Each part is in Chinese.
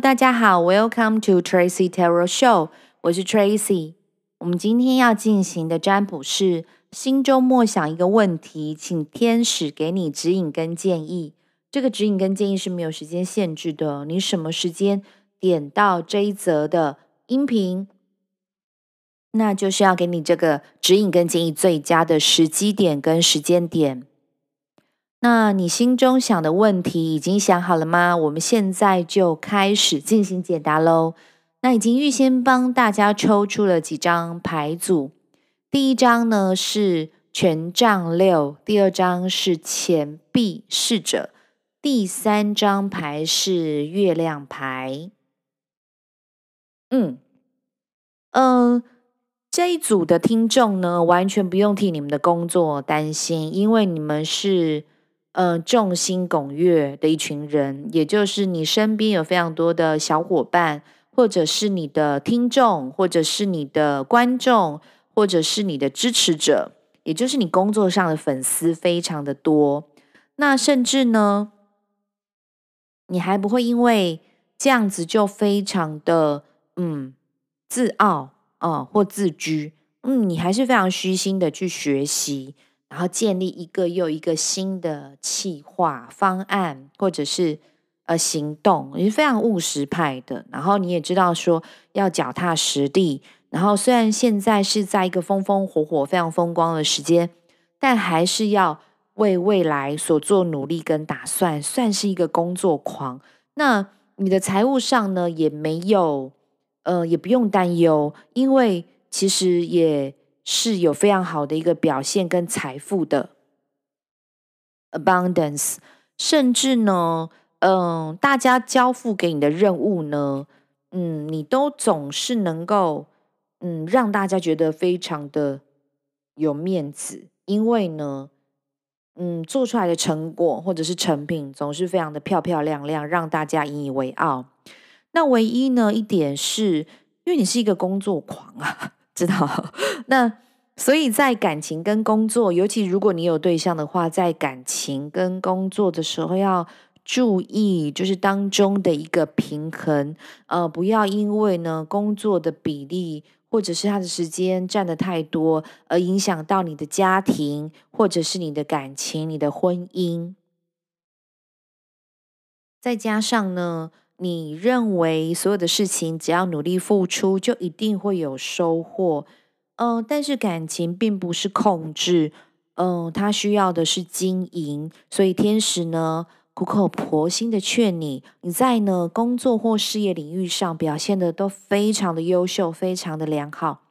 大家好，Welcome to Tracy Tarot Show，我是 Tracy。我们今天要进行的占卜是心中默想一个问题，请天使给你指引跟建议。这个指引跟建议是没有时间限制的，你什么时间点到这一则的音频，那就是要给你这个指引跟建议最佳的时机点跟时间点。那你心中想的问题已经想好了吗？我们现在就开始进行解答喽。那已经预先帮大家抽出了几张牌组，第一张呢是权杖六，第二张是钱币侍者，第三张牌是月亮牌。嗯嗯、这一组的听众呢，完全不用替你们的工作担心，因为你们是。呃，众星拱月的一群人，也就是你身边有非常多的小伙伴，或者是你的听众，或者是你的观众，或者是你的支持者，也就是你工作上的粉丝非常的多。那甚至呢，你还不会因为这样子就非常的嗯自傲啊、或自居，嗯，你还是非常虚心的去学习。然后建立一个又一个新的企划方案，或者是呃行动，也是非常务实派的。然后你也知道说要脚踏实地。然后虽然现在是在一个风风火火、非常风光的时间，但还是要为未来所做努力跟打算，算是一个工作狂。那你的财务上呢，也没有呃，也不用担忧，因为其实也。是有非常好的一个表现跟财富的 abundance，甚至呢，嗯，大家交付给你的任务呢，嗯，你都总是能够，嗯，让大家觉得非常的有面子，因为呢，嗯，做出来的成果或者是成品总是非常的漂漂亮亮，让大家引以为傲。那唯一呢一点是，因为你是一个工作狂啊。知道，那所以在感情跟工作，尤其如果你有对象的话，在感情跟工作的时候要注意，就是当中的一个平衡，呃，不要因为呢工作的比例或者是他的时间占得太多，而影响到你的家庭或者是你的感情、你的婚姻。再加上呢，你认为所有的事情只要努力付出就一定会有收获，嗯、但是感情并不是控制，嗯、它需要的是经营。所以天使呢苦口婆心的劝你，你在呢工作或事业领域上表现的都非常的优秀，非常的良好。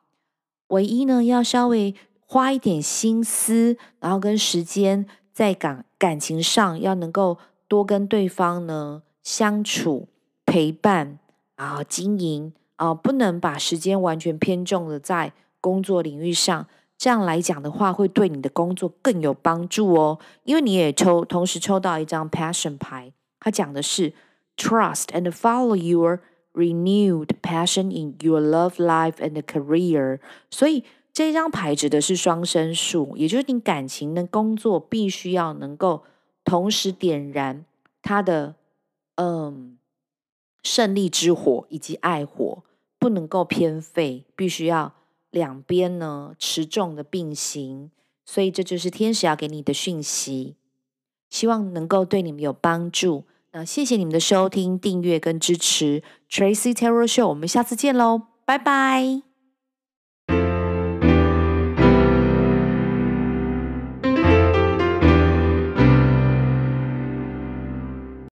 唯一呢要稍微花一点心思，然后跟时间在感感情上要能够多跟对方呢相处。陪伴啊，经营啊，不能把时间完全偏重的在工作领域上。这样来讲的话，会对你的工作更有帮助哦。因为你也抽，同时抽到一张 Passion 牌，它讲的是 Trust and follow your renewed passion in your love life and career。所以这张牌指的是双生树，也就是你感情的工作必须要能够同时点燃它的嗯。胜利之火以及爱火不能够偏废，必须要两边呢持重的并行，所以这就是天使要给你的讯息，希望能够对你们有帮助。那谢谢你们的收听、订阅跟支持，Tracy Terror Show，我们下次见喽，拜拜。